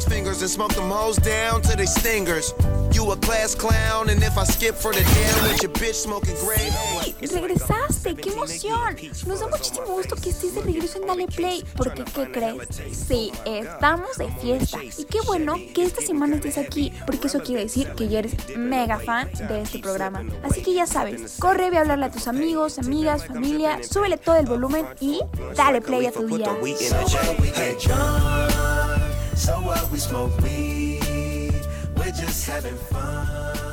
Kong's fingers and smoke them hoes down to they stingers. You a class clown, and if I skip for the damn with your bitch smoking gray. Regresaste, qué emoción. Nos da muchísimo gusto que estés de regreso en Dale Play, porque ¿qué crees? Sí, estamos de fiesta. Y qué bueno que esta semana estés aquí, porque eso quiere decir que ya eres mega fan de este programa. Así que ya sabes, corre, ve a hablarle a tus amigos, amigas, familia, súbele todo el volumen y dale play a tu día. So what we smoke weed, we're just having fun.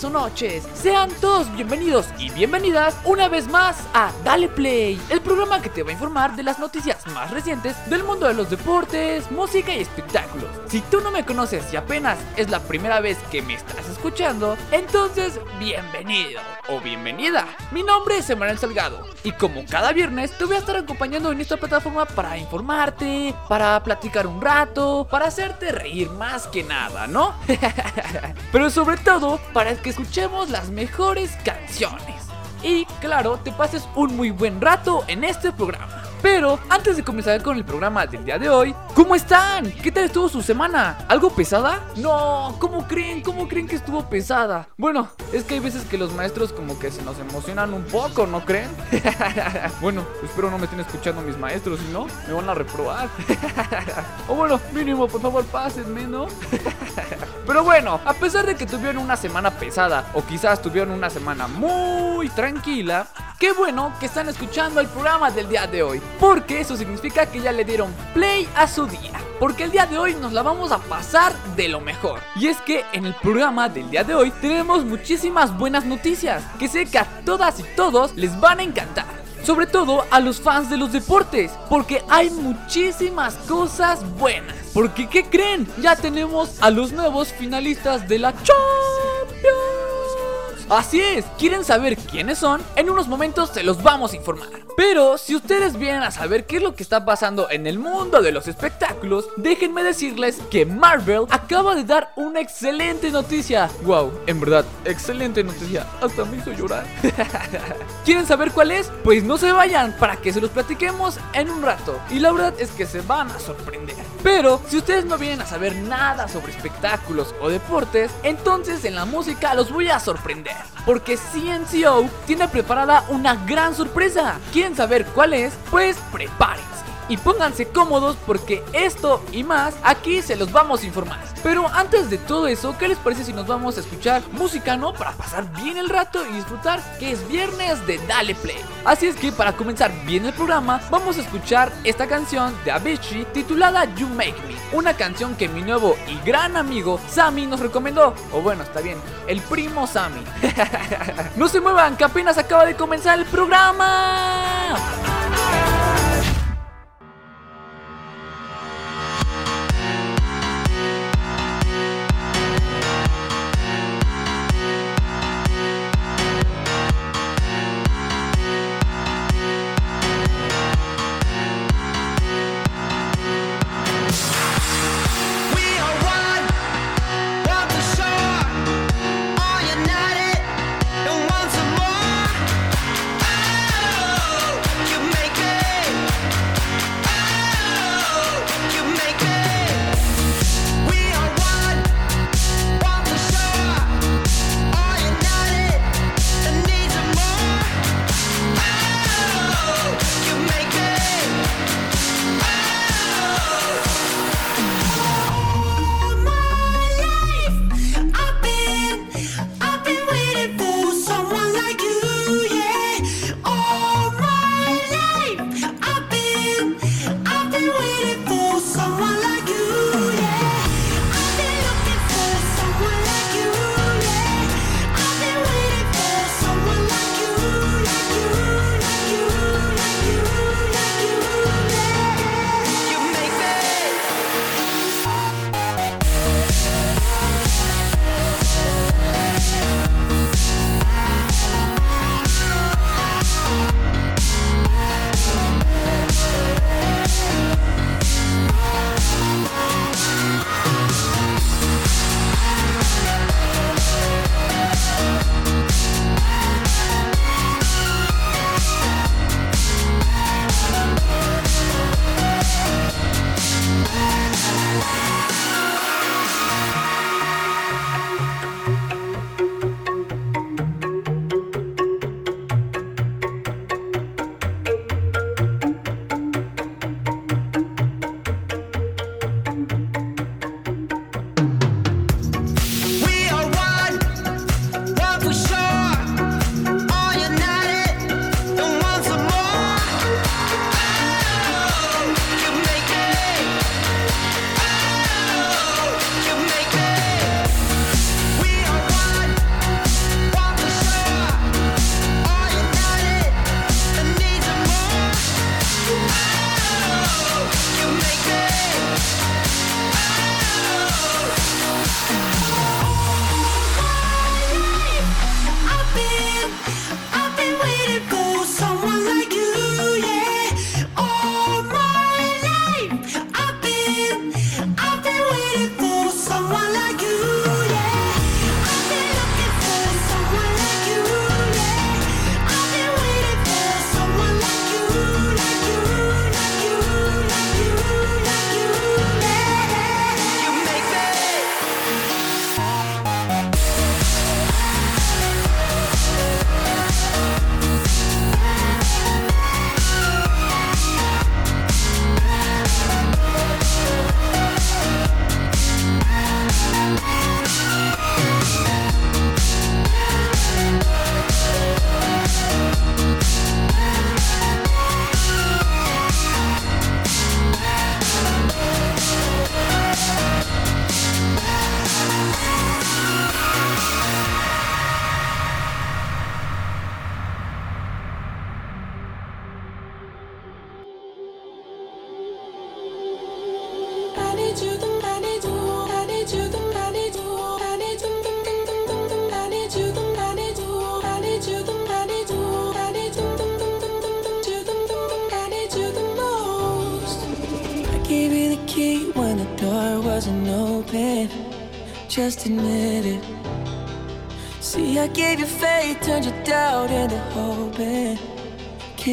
Tardes o noches. Sean todos bienvenidos y bienvenidas una vez más a Dale Play, el programa que te va a informar de las noticias más recientes del mundo de los deportes, música y espectáculos. Si tú no me conoces y apenas es la primera vez que me estás escuchando, entonces bienvenido o bienvenida. Mi nombre es Emanuel Salgado y como cada viernes te voy a estar acompañando en esta plataforma para informarte, para platicar un rato, para hacerte reír más que nada, ¿no? Pero sobre todo para que escuchemos las mejores canciones. Y claro, te pases un muy buen rato en este programa. Pero antes de comenzar con el programa del día de hoy, ¿cómo están? ¿Qué tal estuvo su semana? ¿Algo pesada? No, ¿cómo creen? ¿Cómo creen que estuvo pesada? Bueno, es que hay veces que los maestros como que se nos emocionan un poco, ¿no creen? bueno, espero no me estén escuchando mis maestros, si no, me van a reprobar. o bueno, mínimo, por favor, pásenme, ¿no? Pero bueno, a pesar de que tuvieron una semana pesada o quizás tuvieron una semana muy tranquila, qué bueno que están escuchando el programa del día de hoy, porque eso significa que ya le dieron play a su día. Porque el día de hoy nos la vamos a pasar de lo mejor. Y es que en el programa del día de hoy tenemos muchísimas buenas noticias que sé que a todas y todos les van a encantar. Sobre todo a los fans de los deportes, porque hay muchísimas cosas buenas. Porque, ¿qué creen? Ya tenemos a los nuevos finalistas de la Champions. Así es, ¿quieren saber quiénes son? En unos momentos se los vamos a informar. Pero si ustedes vienen a saber qué es lo que está pasando en el mundo de los espectáculos, déjenme decirles que Marvel acaba de dar una excelente noticia. Wow, en verdad, excelente noticia. Hasta me hizo llorar. ¿Quieren saber cuál es? Pues no se vayan para que se los platiquemos en un rato. Y la verdad es que se van a sorprender. Pero si ustedes no vienen a saber nada sobre espectáculos o deportes, entonces en la música los voy a sorprender. Porque CNCO tiene preparada una gran sorpresa. ¿Quieren saber cuál es? Pues prepárense. Y pónganse cómodos porque esto y más aquí se los vamos a informar. Pero antes de todo eso, ¿qué les parece si nos vamos a escuchar música, no? Para pasar bien el rato y disfrutar que es viernes de Dale Play. Así es que para comenzar bien el programa, vamos a escuchar esta canción de Avicii titulada You Make Me. Una canción que mi nuevo y gran amigo Sammy nos recomendó. O bueno, está bien, el primo Sammy. no se muevan, que apenas acaba de comenzar el programa.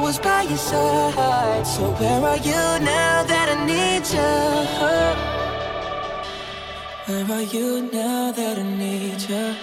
was by your side. So where are you now that I need you? Where are you now that I need you?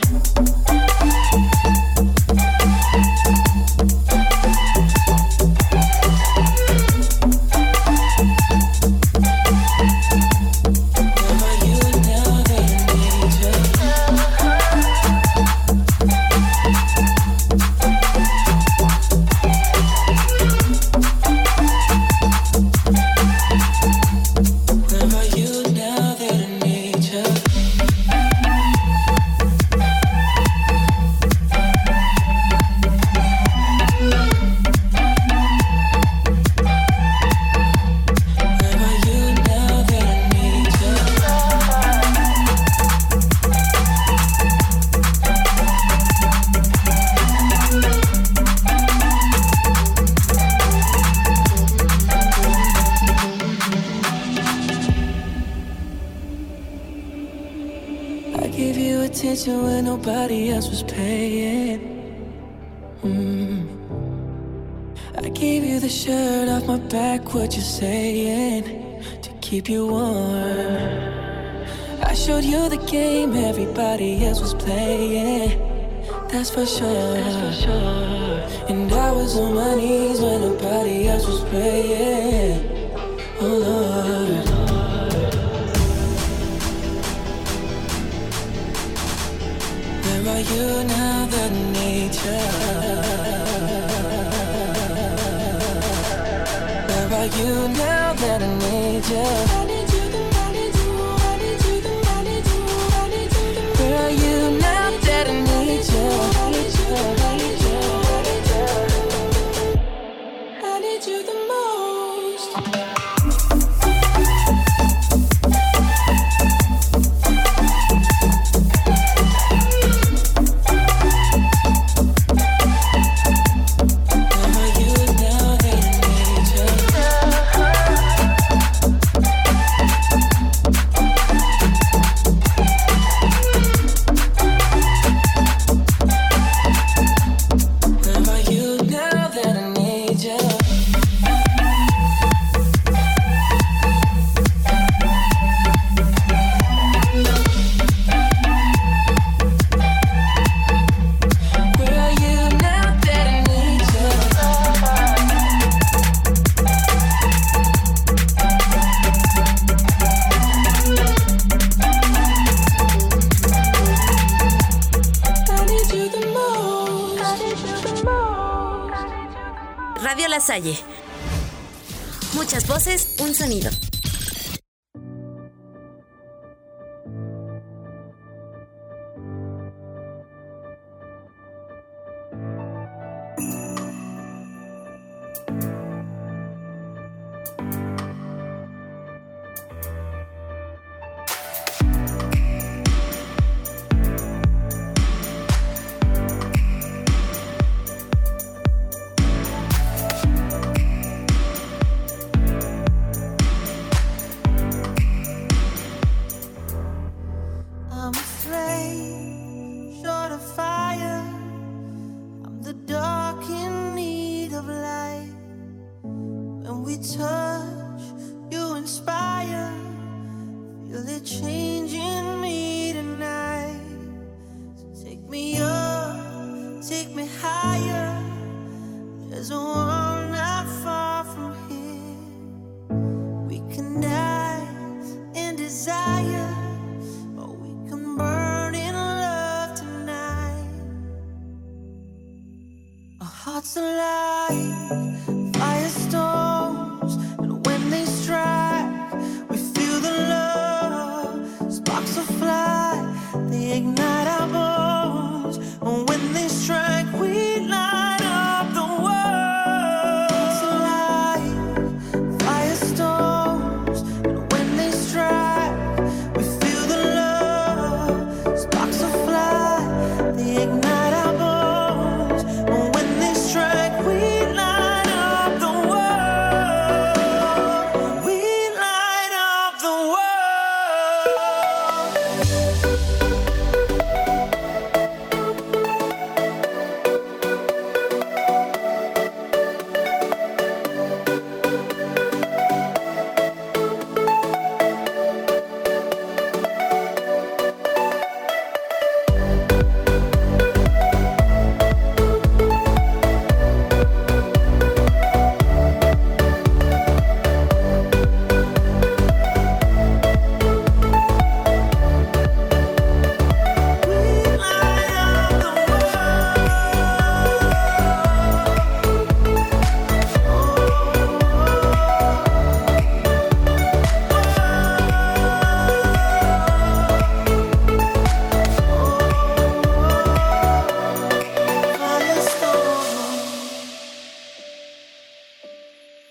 what you're saying to keep you warm. I showed you the game everybody else was playing. That's for sure. That's for sure. And I was on my knees when nobody else was praying. Oh Lord. Where are you now The nature? you now that I need you.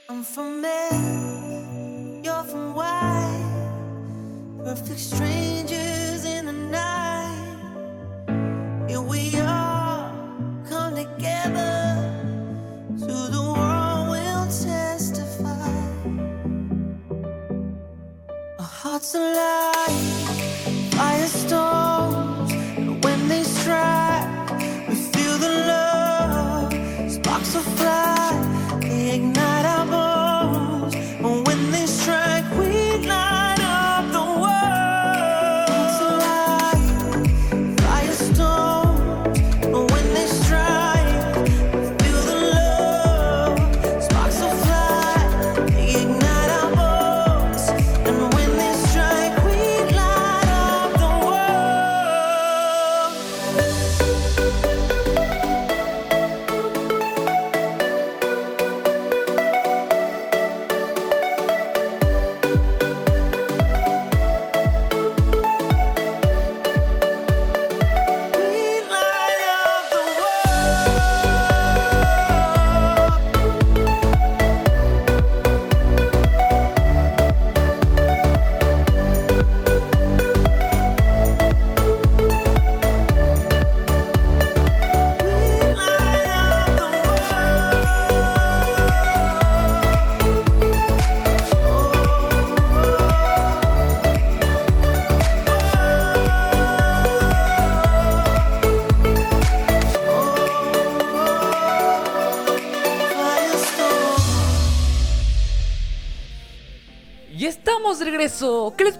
I'm from men, you're from white. Perfect strangers in the night. Here we are, come together. To the world we'll testify. Our hearts alive, firestorm.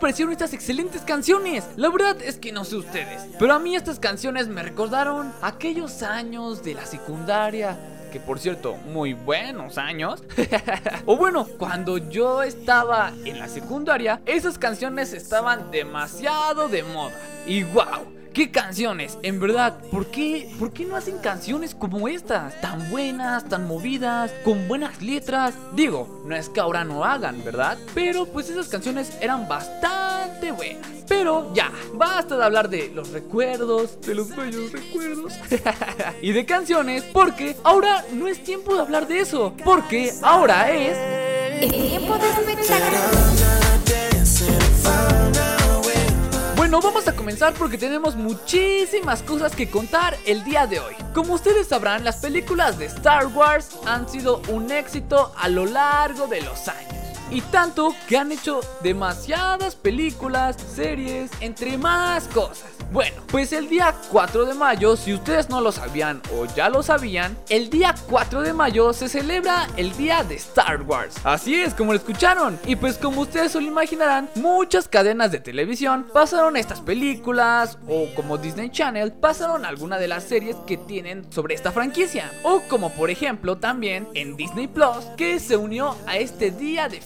Regreso. ¿Qué les parecieron estas excelentes canciones? La verdad es que no sé ustedes, pero a mí estas canciones me recordaron aquellos años de la secundaria. Que por cierto, muy buenos años. o bueno, cuando yo estaba en la secundaria, esas canciones estaban demasiado de moda. Y wow, ¿Qué canciones? En verdad, ¿por qué, ¿por qué no hacen canciones como estas? Tan buenas, tan movidas, con buenas letras. Digo, no es que ahora no hagan, ¿verdad? Pero pues esas canciones eran bastante buenas. Pero ya, basta de hablar de los recuerdos, de los bellos recuerdos y de canciones, porque ahora no es tiempo de hablar de eso, porque ahora es... Es tiempo de. Bueno, vamos a comenzar porque tenemos muchísimas cosas que contar el día de hoy. Como ustedes sabrán, las películas de Star Wars han sido un éxito a lo largo de los años. Y tanto que han hecho demasiadas películas, series, entre más cosas. Bueno, pues el día 4 de mayo, si ustedes no lo sabían o ya lo sabían, el día 4 de mayo se celebra el día de Star Wars. Así es, como lo escucharon. Y pues como ustedes lo imaginarán, muchas cadenas de televisión pasaron estas películas o como Disney Channel pasaron alguna de las series que tienen sobre esta franquicia. O como por ejemplo también en Disney Plus, que se unió a este día de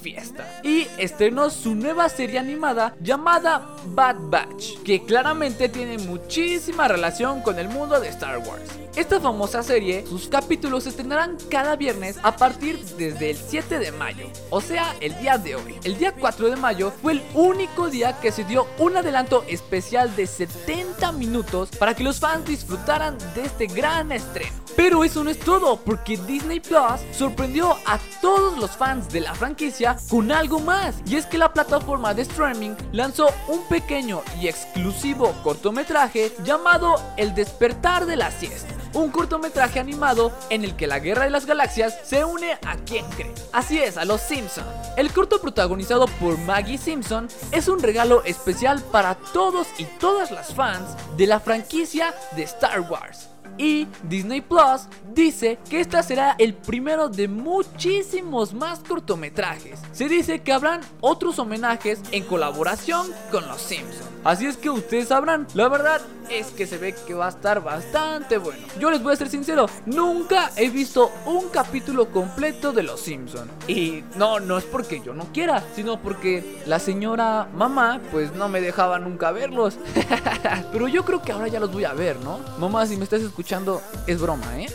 y estrenó su nueva serie animada llamada Bad Batch, que claramente tiene muchísima relación con el mundo de Star Wars. Esta famosa serie, sus capítulos se estrenarán cada viernes a partir desde el 7 de mayo, o sea, el día de hoy. El día 4 de mayo fue el único día que se dio un adelanto especial de 70 minutos para que los fans disfrutaran de este gran estreno. Pero eso no es todo, porque Disney Plus sorprendió a todos los fans de la franquicia con algo más. Y es que la plataforma de streaming lanzó un pequeño y exclusivo cortometraje llamado El despertar de la siesta. Un cortometraje animado en el que la guerra de las galaxias se une a quien cree. Así es, a los Simpson. El corto protagonizado por Maggie Simpson es un regalo especial para todos y todas las fans de la franquicia de Star Wars. Y Disney Plus dice que esta será el primero de muchísimos más cortometrajes. Se dice que habrán otros homenajes en colaboración con los Simpsons. Así es que ustedes sabrán, la verdad es que se ve que va a estar bastante bueno. Yo les voy a ser sincero, nunca he visto un capítulo completo de Los Simpson. Y no, no es porque yo no quiera, sino porque la señora mamá pues no me dejaba nunca verlos. Pero yo creo que ahora ya los voy a ver, ¿no? Mamá, si me estás escuchando, es broma, ¿eh?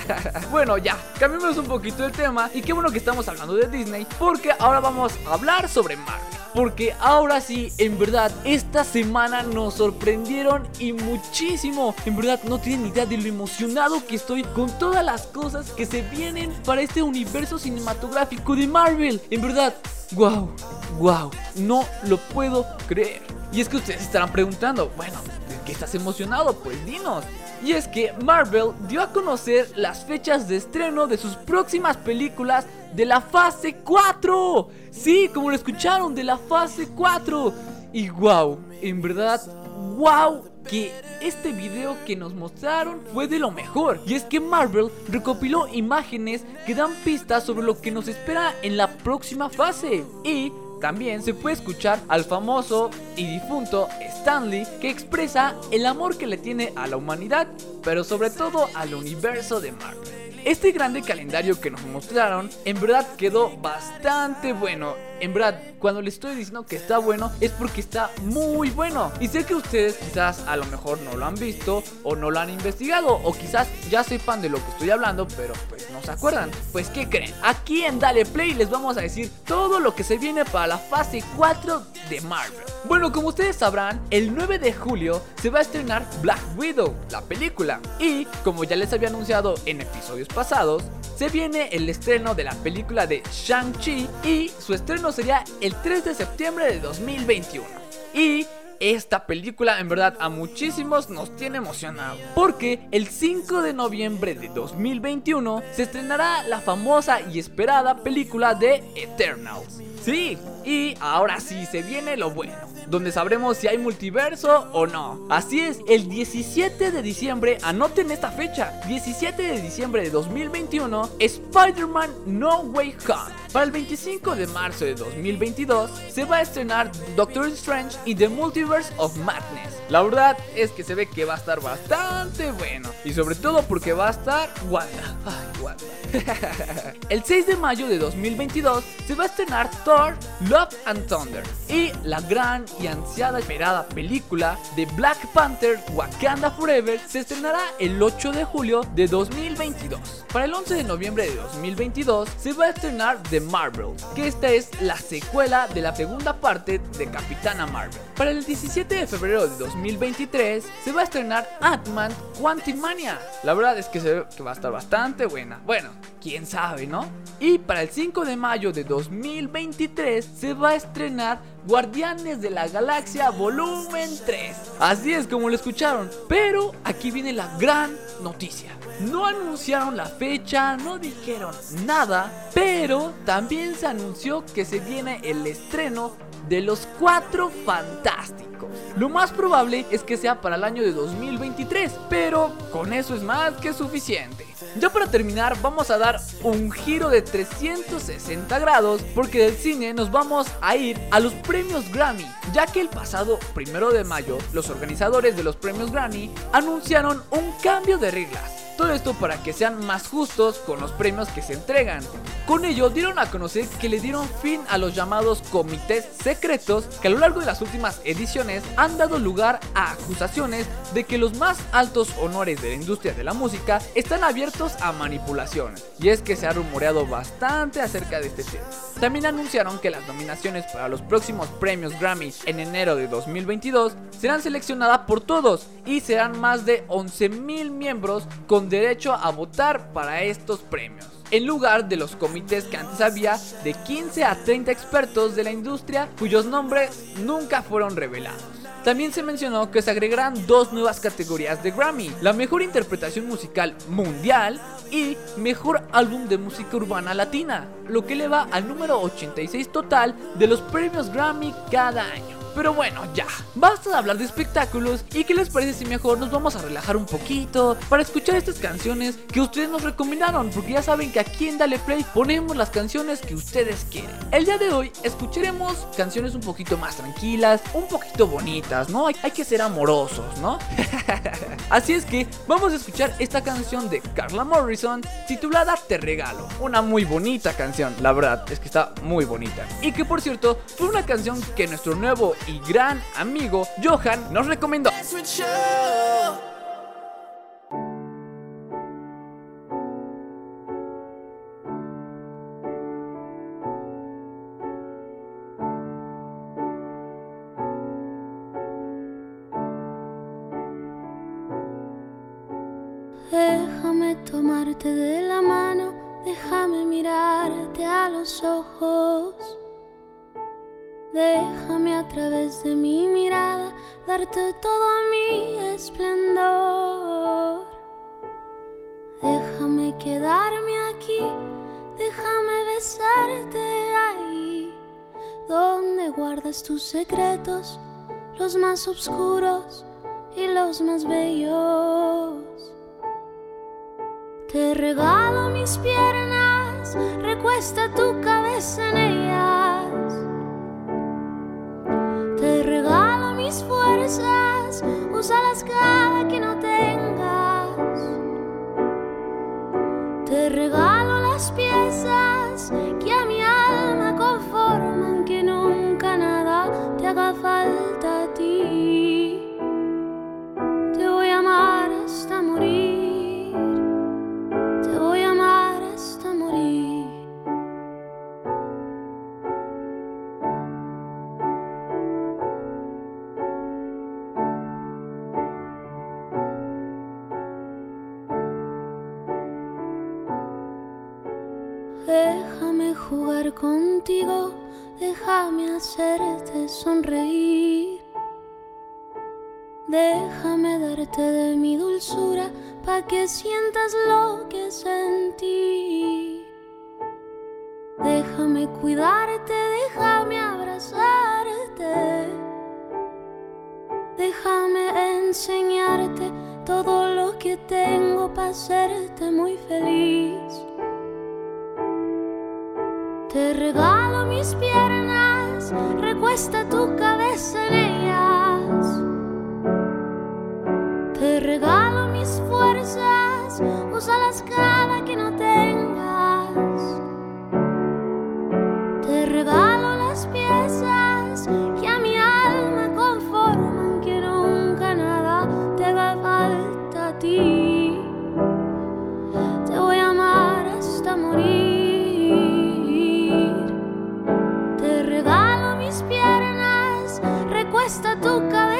bueno, ya, cambiemos un poquito el tema y qué bueno que estamos hablando de Disney porque ahora vamos a hablar sobre Marvel. Porque ahora sí, en verdad, esta semana nos sorprendieron y muchísimo. En verdad, no tienen idea de lo emocionado que estoy con todas las cosas que se vienen para este universo cinematográfico de Marvel. En verdad, wow, wow, no lo puedo creer. Y es que ustedes estarán preguntando, bueno, ¿de qué estás emocionado? Pues dinos. Y es que Marvel dio a conocer las fechas de estreno de sus próximas películas de la fase 4. Sí, como lo escucharon, de la fase 4. Y wow, en verdad, wow, que este video que nos mostraron fue de lo mejor. Y es que Marvel recopiló imágenes que dan pistas sobre lo que nos espera en la próxima fase. Y también se puede escuchar al famoso y difunto Stanley que expresa el amor que le tiene a la humanidad, pero sobre todo al universo de Marvel. Este grande calendario que nos mostraron en verdad quedó bastante bueno. En verdad, cuando les estoy diciendo que está bueno es porque está muy bueno. Y sé que ustedes quizás a lo mejor no lo han visto o no lo han investigado o quizás ya sepan de lo que estoy hablando, pero pues no se acuerdan. Pues ¿qué creen? Aquí en Dale Play les vamos a decir todo lo que se viene para la fase 4 de Marvel. Bueno, como ustedes sabrán, el 9 de julio se va a estrenar Black Widow, la película. Y como ya les había anunciado en episodios pasados, se viene el estreno de la película de Shang-Chi y su estreno sería el 3 de septiembre de 2021. Y esta película en verdad a muchísimos nos tiene emocionados porque el 5 de noviembre de 2021 se estrenará la famosa y esperada película de Eternals. Sí, y ahora sí se viene lo bueno, donde sabremos si hay multiverso o no. Así es, el 17 de diciembre, anoten esta fecha, 17 de diciembre de 2021, Spider-Man No Way Home. Para el 25 de marzo de 2022 se va a estrenar Doctor Strange y The Multiverse of Madness. La verdad es que se ve que va a estar bastante bueno. Y sobre todo porque va a estar Wanda. Ay, Wanda. el 6 de mayo de 2022 se va a estrenar Thor, Love and Thunder. Y la gran y ansiada esperada película de Black Panther Wakanda Forever se estrenará el 8 de julio de 2022. Para el 11 de noviembre de 2022 se va a estrenar The Marvel, que esta es la secuela de la segunda parte de Capitana Marvel. Para el 17 de febrero de 2023 se va a estrenar Ant-Man Quantumania. La verdad es que se ve que va a estar bastante buena. Bueno, quién sabe, ¿no? Y para el 5 de mayo de 2023 se va a estrenar Guardianes de la Galaxia Volumen 3. Así es como lo escucharon. Pero aquí viene la gran noticia. No anunciaron la fecha, no dijeron nada, pero también se anunció que se viene el estreno de los Cuatro Fantásticos. Lo más probable es que sea para el año de 2023, pero con eso es más que suficiente. Ya para terminar, vamos a dar un giro de 360 grados porque del cine nos vamos a ir a los premios Grammy, ya que el pasado primero de mayo los organizadores de los premios Grammy anunciaron un cambio de reglas. Todo esto para que sean más justos con los premios que se entregan. Con ello dieron a conocer que le dieron fin a los llamados comités secretos que a lo largo de las últimas ediciones han dado lugar a acusaciones de que los más altos honores de la industria de la música están abiertos a manipulación. Y es que se ha rumoreado bastante acerca de este tema. También anunciaron que las nominaciones para los próximos premios Grammy en enero de 2022 serán seleccionadas por todos y serán más de 11.000 miembros con derecho a votar para estos premios. En lugar de los comités que antes había de 15 a 30 expertos de la industria cuyos nombres nunca fueron revelados. También se mencionó que se agregarán dos nuevas categorías de Grammy, la mejor interpretación musical mundial y mejor álbum de música urbana latina, lo que eleva al número 86 total de los premios Grammy cada año. Pero bueno, ya, basta de hablar de espectáculos y qué les parece si mejor nos vamos a relajar un poquito para escuchar estas canciones que ustedes nos recomendaron, porque ya saben que aquí en Dale Play ponemos las canciones que ustedes quieren. El día de hoy escucharemos canciones un poquito más tranquilas, un poquito bonitas, ¿no? Hay, que ser amorosos, ¿no? Así es que vamos a escuchar esta canción de Carla Morrison titulada Te Regalo. Una muy bonita canción, la verdad es que está muy bonita. Y que por cierto fue una canción que nuestro nuevo y gran amigo Johan nos recomendó. Déjame tomarte de la mano, déjame mirarte a los ojos. Déjame a través de mi mirada darte todo mi esplendor. Déjame quedarme aquí, déjame besarte ahí, donde guardas tus secretos, los más oscuros y los más bellos. Te regalo mis piernas, recuesta tu cabeza en ellas. Mis fuerzas, úsalas cada que no tengas. Contigo, déjame hacerte sonreír. Déjame darte de mi dulzura pa' que sientas lo que sentí. Déjame cuidarte, déjame abrazarte. Déjame enseñarte todo lo que tengo para hacerte muy feliz. Te regalo mis piernas, recuesta tu cabeza en ellas. Te regalo mis fuerzas, úsalas cada que no tengas. Te regalo las piezas recuesta tu cabeza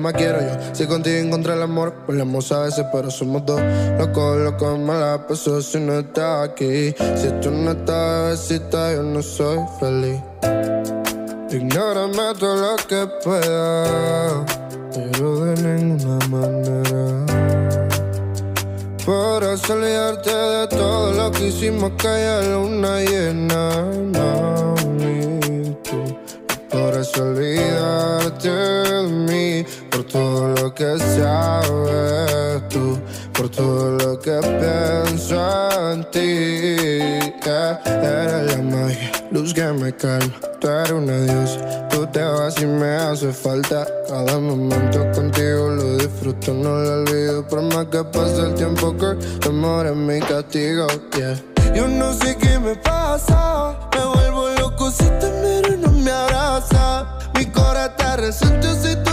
más quiero yo? Si contigo encontré el amor, peleamos a veces, pero somos dos. Locos, locos, mala paso si no estás aquí. Si tú no estás, besita, yo no soy feliz. Ignórame todo lo que pueda, pero de ninguna manera. Podrás olvidarte de todo lo que hicimos que haya luna llena, mami, tú. Podrás olvidarte de mí por todo lo que sabes tú, por todo lo que pienso en ti. Yeah. Eres la magia, luz que me calma. Tú eres una diosa, tú te vas y me hace falta. Cada momento contigo lo disfruto, no lo olvido. Por más que pase el tiempo, que tu amor es mi castigo. Yeah. Yo no sé qué me pasa, me vuelvo loco si y no me abraza. Mi corazón te resiente si tú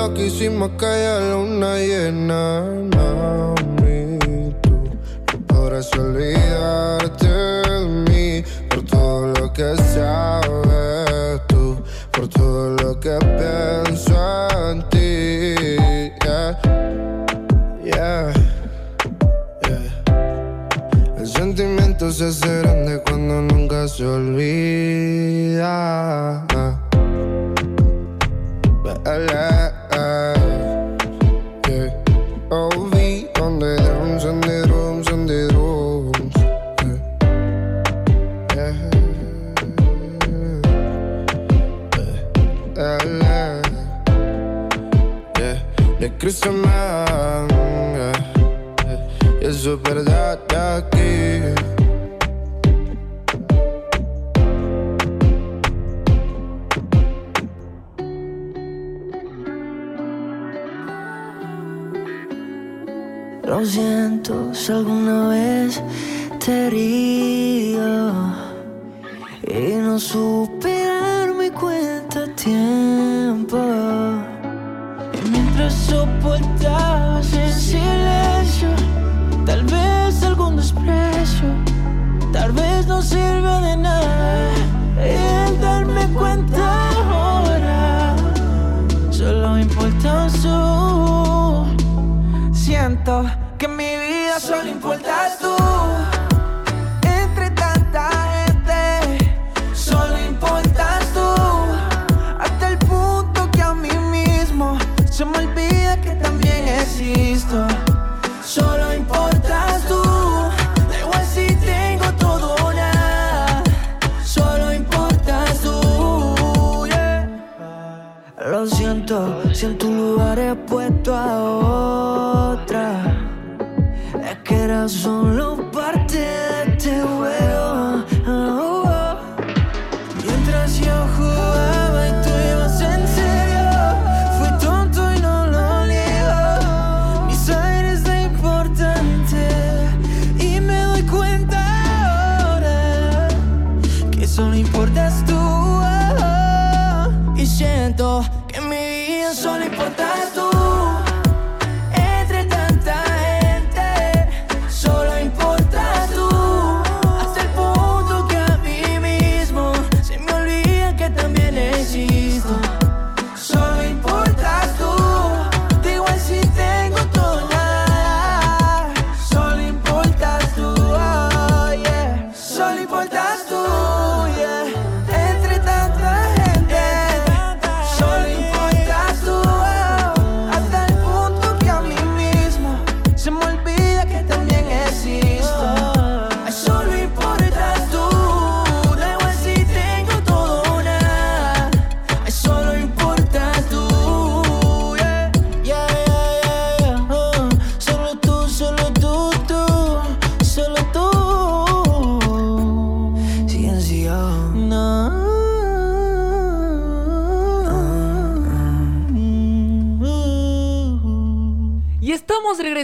lo que hicimos que haya luna llena, mami, tú. Podrás olvidarte de mí por todo lo que sabes tú, por todo lo que pienso en ti. Yeah, yeah, yeah. El sentimiento se hace grande cuando nunca se olvida. Yeah. Y eso es verdad de aquí. Lo siento si alguna vez te he herido y no supe darme cuenta a tiempo. Soportabas en silencio, tal vez algún desprecio, tal vez no sirva de nada. El darme cuenta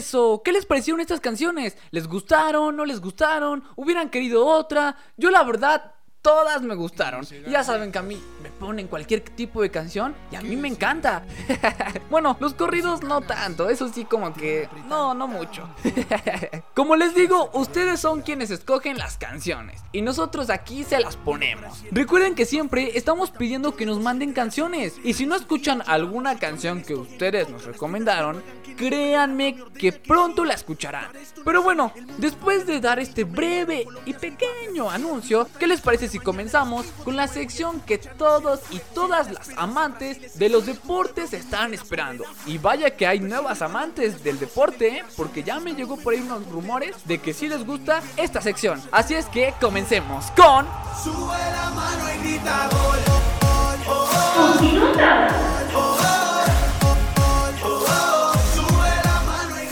regreso. ¿Qué les parecieron estas canciones? ¿Les gustaron? ¿No les gustaron? ¿Hubieran querido otra? Yo la verdad, todas me gustaron. Ya saben que a mí me ponen cualquier tipo de canción y a mí me encanta. bueno, los corridos no tanto, eso sí como que no, no mucho. como les digo, ustedes son quienes escogen las canciones y nosotros aquí se las ponemos. Recuerden que siempre estamos pidiendo que nos manden canciones y si no escuchan alguna canción que ustedes nos recomendaron, créanme que pronto la escucharán. Pero bueno, después de dar este breve y pequeño anuncio, ¿qué les parece si comenzamos con la sección que todos y todas las amantes de los deportes están esperando? Y vaya que hay nuevas amantes del deporte, ¿eh? porque ya me llegó por ahí unos rumores de que sí les gusta esta sección. Así es que comencemos con... Sube la mano y grita gol.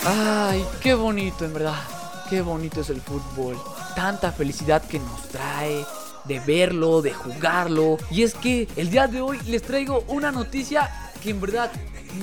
Ay, qué bonito en verdad. Qué bonito es el fútbol. Tanta felicidad que nos trae de verlo, de jugarlo. Y es que el día de hoy les traigo una noticia que en verdad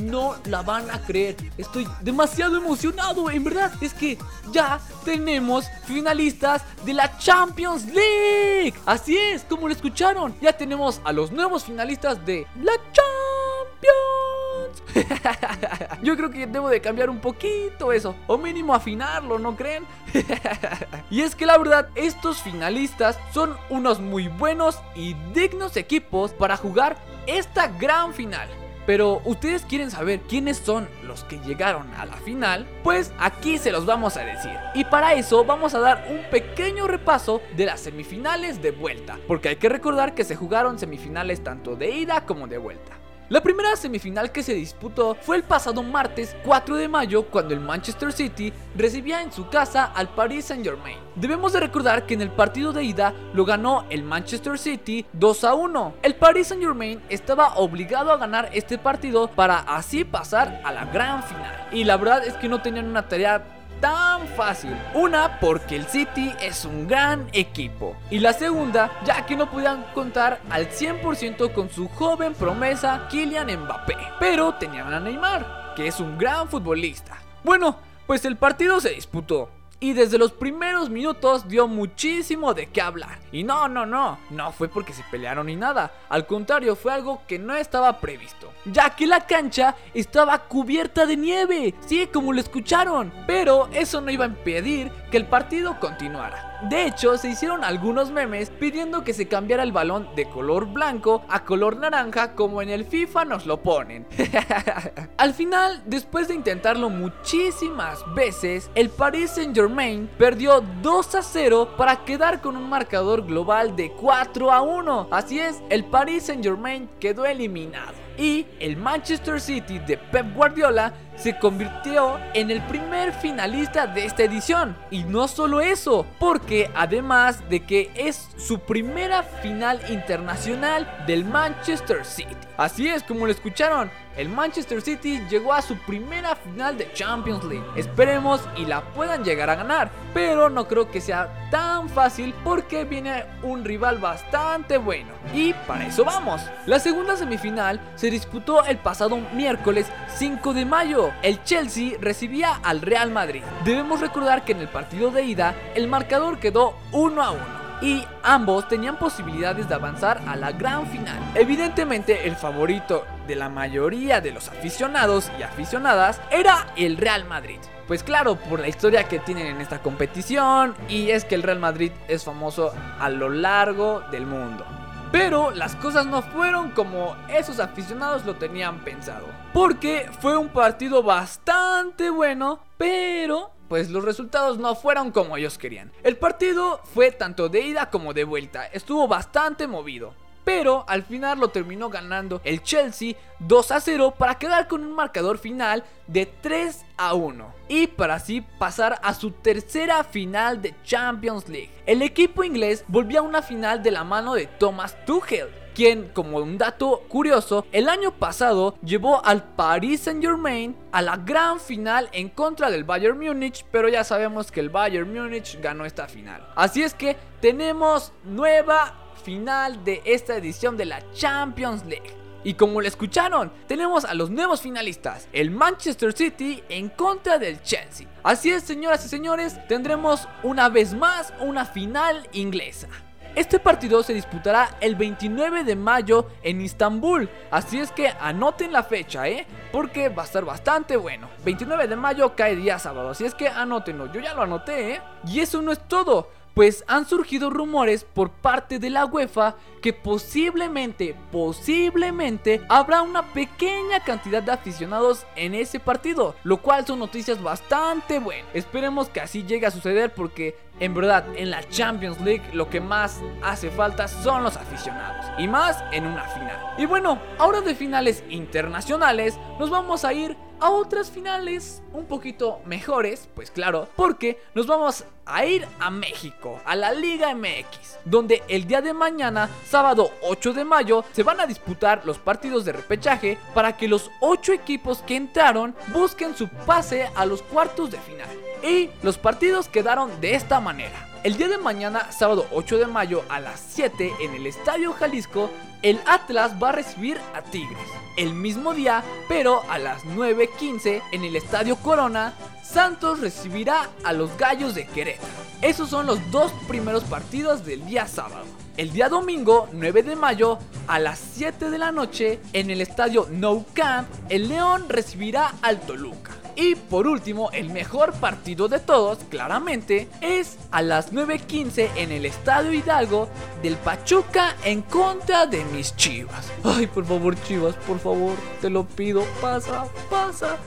no la van a creer. Estoy demasiado emocionado, en verdad. Es que ya tenemos finalistas de la Champions League. Así es, como lo escucharon. Ya tenemos a los nuevos finalistas de la Champions Yo creo que debo de cambiar un poquito eso, o mínimo afinarlo, ¿no creen? y es que la verdad, estos finalistas son unos muy buenos y dignos equipos para jugar esta gran final. Pero ustedes quieren saber quiénes son los que llegaron a la final, pues aquí se los vamos a decir. Y para eso vamos a dar un pequeño repaso de las semifinales de vuelta, porque hay que recordar que se jugaron semifinales tanto de ida como de vuelta. La primera semifinal que se disputó fue el pasado martes 4 de mayo cuando el Manchester City recibía en su casa al Paris Saint Germain. Debemos de recordar que en el partido de ida lo ganó el Manchester City 2 a 1. El Paris Saint Germain estaba obligado a ganar este partido para así pasar a la gran final. Y la verdad es que no tenían una tarea tan fácil. Una, porque el City es un gran equipo. Y la segunda, ya que no podían contar al 100% con su joven promesa Kylian Mbappé. Pero tenían a Neymar, que es un gran futbolista. Bueno, pues el partido se disputó. Y desde los primeros minutos dio muchísimo de qué hablar. Y no, no, no, no fue porque se pelearon ni nada. Al contrario, fue algo que no estaba previsto. Ya que la cancha estaba cubierta de nieve. Sí, como lo escucharon. Pero eso no iba a impedir que el partido continuara. De hecho, se hicieron algunos memes pidiendo que se cambiara el balón de color blanco a color naranja como en el FIFA nos lo ponen. Al final, después de intentarlo muchísimas veces, el Paris Saint Germain perdió 2 a 0 para quedar con un marcador global de 4 a 1. Así es, el Paris Saint Germain quedó eliminado. Y el Manchester City de Pep Guardiola se convirtió en el primer finalista de esta edición. Y no solo eso, porque además de que es su primera final internacional del Manchester City. Así es como lo escucharon, el Manchester City llegó a su primera final de Champions League. Esperemos y la puedan llegar a ganar, pero no creo que sea tan fácil porque viene un rival bastante bueno. Y para eso vamos. La segunda semifinal se disputó el pasado miércoles 5 de mayo. El Chelsea recibía al Real Madrid. Debemos recordar que en el partido de ida el marcador quedó 1 a 1 y ambos tenían posibilidades de avanzar a la gran final. Evidentemente el favorito de la mayoría de los aficionados y aficionadas era el Real Madrid. Pues claro, por la historia que tienen en esta competición y es que el Real Madrid es famoso a lo largo del mundo. Pero las cosas no fueron como esos aficionados lo tenían pensado. Porque fue un partido bastante bueno, pero pues los resultados no fueron como ellos querían. El partido fue tanto de ida como de vuelta, estuvo bastante movido. Pero al final lo terminó ganando el Chelsea 2 a 0 para quedar con un marcador final de 3 a 1 y para así pasar a su tercera final de Champions League. El equipo inglés volvió a una final de la mano de Thomas Tuchel, quien, como un dato curioso, el año pasado llevó al Paris Saint Germain a la gran final en contra del Bayern Múnich, pero ya sabemos que el Bayern Múnich ganó esta final. Así es que tenemos nueva final de esta edición de la Champions League. Y como lo escucharon, tenemos a los nuevos finalistas, el Manchester City en contra del Chelsea. Así es, señoras y señores, tendremos una vez más una final inglesa. Este partido se disputará el 29 de mayo en Istambul, así es que anoten la fecha, ¿eh? Porque va a estar bastante bueno. 29 de mayo cae día sábado, así es que anótenlo, yo ya lo anoté, ¿eh? Y eso no es todo pues han surgido rumores por parte de la UEFA que posiblemente, posiblemente habrá una pequeña cantidad de aficionados en ese partido, lo cual son noticias bastante buenas. Esperemos que así llegue a suceder porque en verdad en la Champions League lo que más hace falta son los aficionados y más en una final. Y bueno, ahora de finales internacionales nos vamos a ir a otras finales un poquito mejores, pues claro, porque nos vamos a ir a México, a la Liga MX, donde el día de mañana, sábado 8 de mayo, se van a disputar los partidos de repechaje para que los 8 equipos que entraron busquen su pase a los cuartos de final. Y los partidos quedaron de esta manera. El día de mañana, sábado 8 de mayo a las 7 en el Estadio Jalisco, el Atlas va a recibir a Tigres. El mismo día, pero a las 9.15 en el Estadio Corona, Santos recibirá a los Gallos de Querétaro. Esos son los dos primeros partidos del día sábado. El día domingo, 9 de mayo, a las 7 de la noche, en el estadio No Camp, el León recibirá al Toluca. Y por último, el mejor partido de todos, claramente, es a las 9.15 en el Estadio Hidalgo del Pachuca en contra de mis chivas. Ay, por favor, chivas, por favor, te lo pido, pasa, pasa.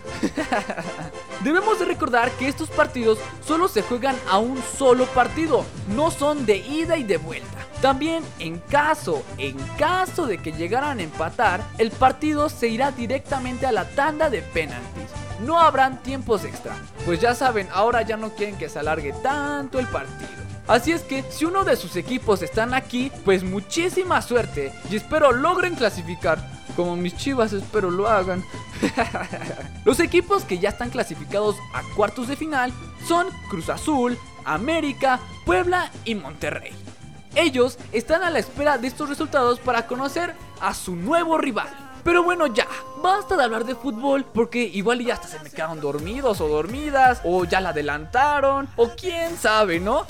Debemos de recordar que estos partidos solo se juegan a un solo partido, no son de ida y de vuelta. También en caso, en caso de que llegaran a empatar, el partido se irá directamente a la tanda de penaltis. No habrán tiempos extra, pues ya saben, ahora ya no quieren que se alargue tanto el partido. Así es que si uno de sus equipos están aquí, pues muchísima suerte y espero logren clasificar. Como mis chivas espero lo hagan. Los equipos que ya están clasificados a cuartos de final son Cruz Azul, América, Puebla y Monterrey. Ellos están a la espera de estos resultados para conocer a su nuevo rival. Pero bueno, ya, basta de hablar de fútbol porque igual ya hasta se me quedaron dormidos o dormidas o ya la adelantaron o quién sabe, ¿no?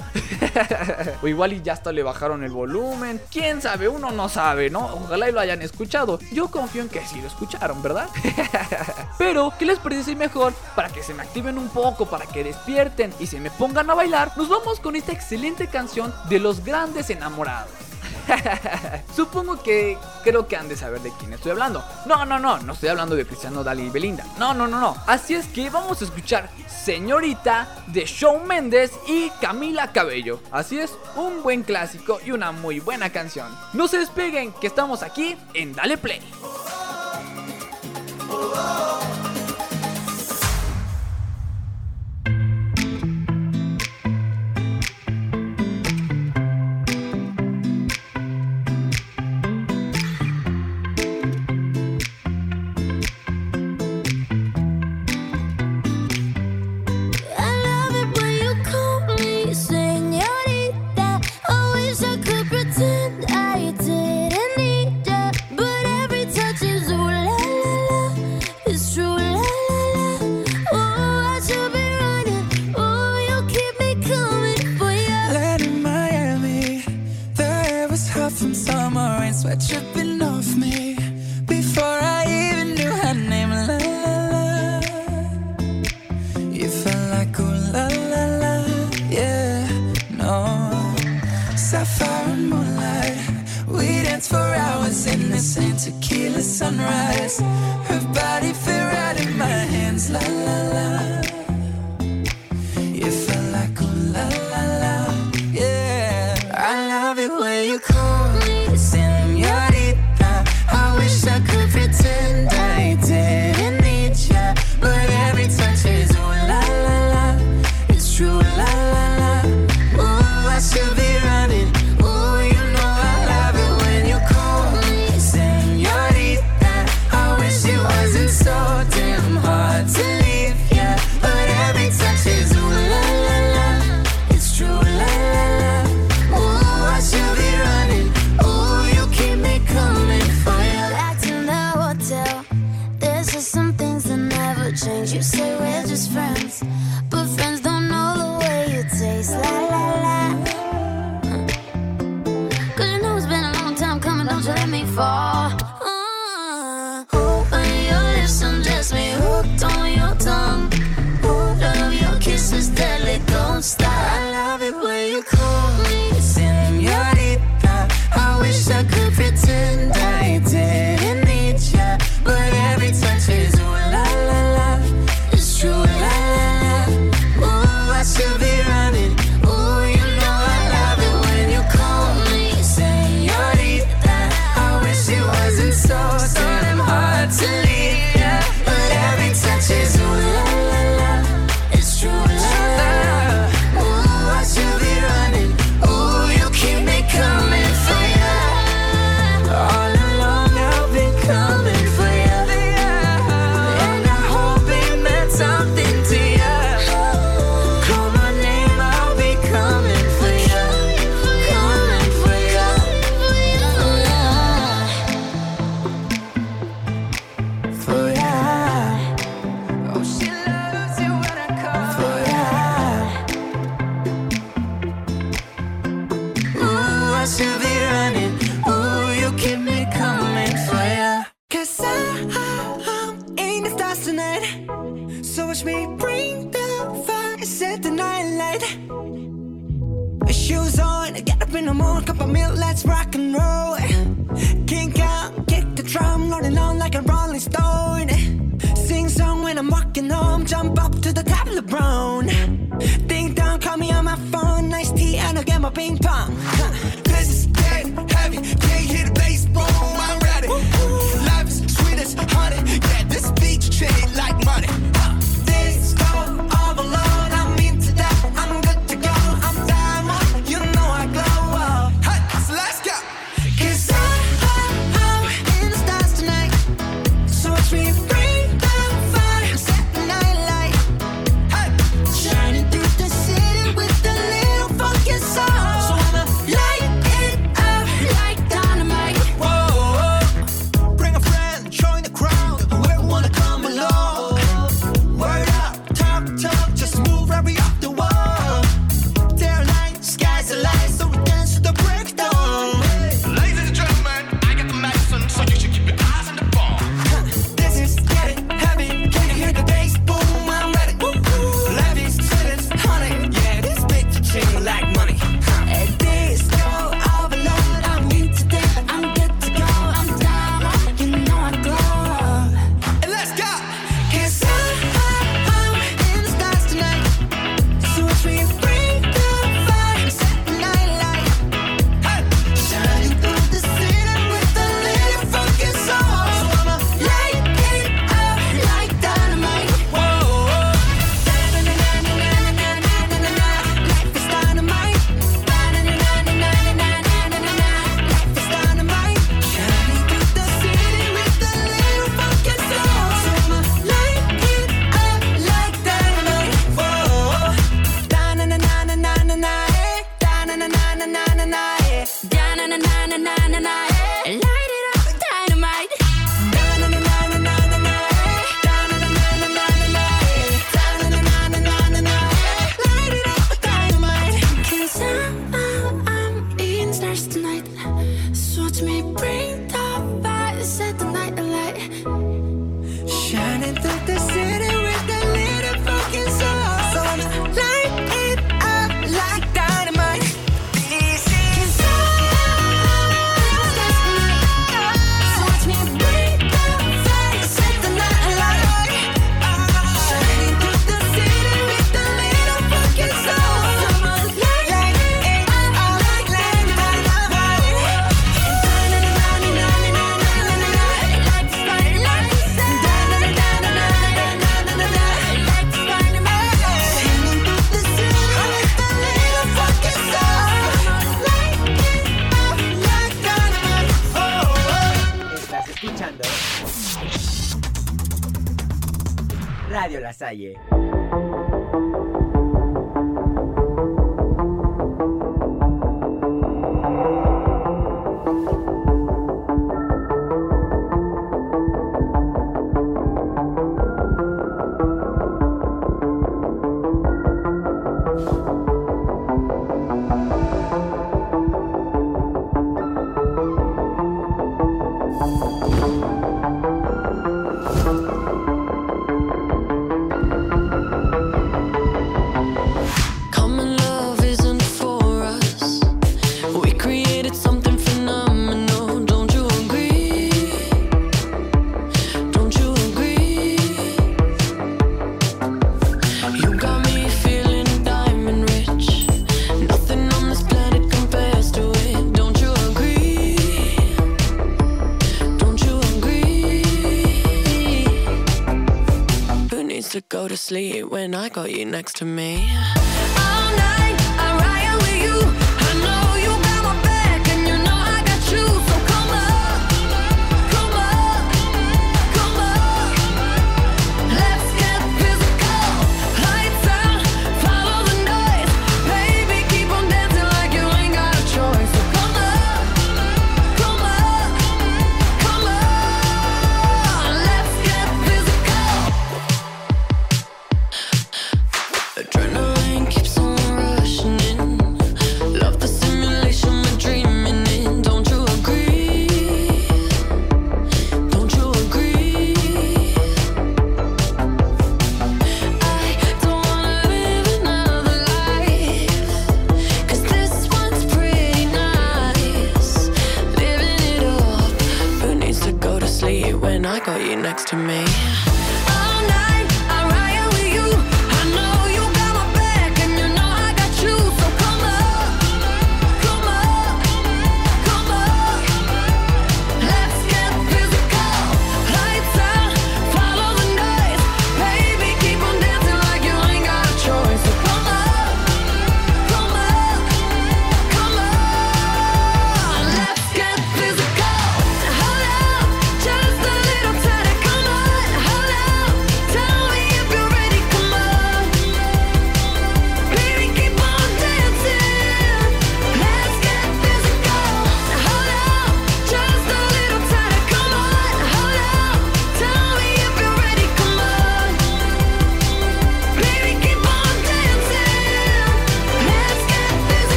o igual y ya hasta le bajaron el volumen, quién sabe, uno no sabe, ¿no? Ojalá y lo hayan escuchado. Yo confío en que sí lo escucharon, ¿verdad? Pero, ¿qué les parece mejor para que se me activen un poco, para que despierten y se me pongan a bailar? Nos vamos con esta excelente canción de los grandes enamorados. Supongo que creo que han de saber de quién estoy hablando. No, no, no, no estoy hablando de Cristiano Dali y Belinda. No, no, no, no. Así es que vamos a escuchar Señorita de Shawn Mendes y Camila Cabello. Así es, un buen clásico y una muy buena canción. No se despeguen, que estamos aquí en Dale Play. You say we're just friends.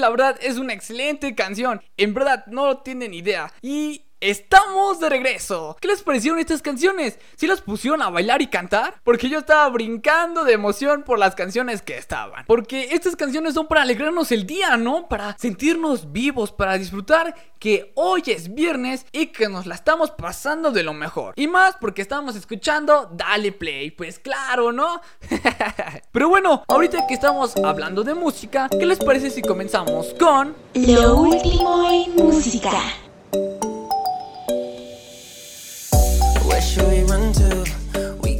La verdad es una excelente canción. En verdad no tienen idea. Y estamos de regreso. ¿Qué les parecieron estas canciones? ¿Sí las pusieron a bailar y cantar? Porque yo estaba brincando de emoción por las canciones que estaban. Porque estas canciones son para alegrarnos el día, ¿no? Para sentirnos vivos, para disfrutar que hoy es viernes y que nos la estamos pasando de lo mejor. Y más porque estamos escuchando Dale Play. Pues claro, ¿no? Pero bueno, ahorita que estamos hablando de música, ¿qué les parece si comenzamos con... Lo último en música.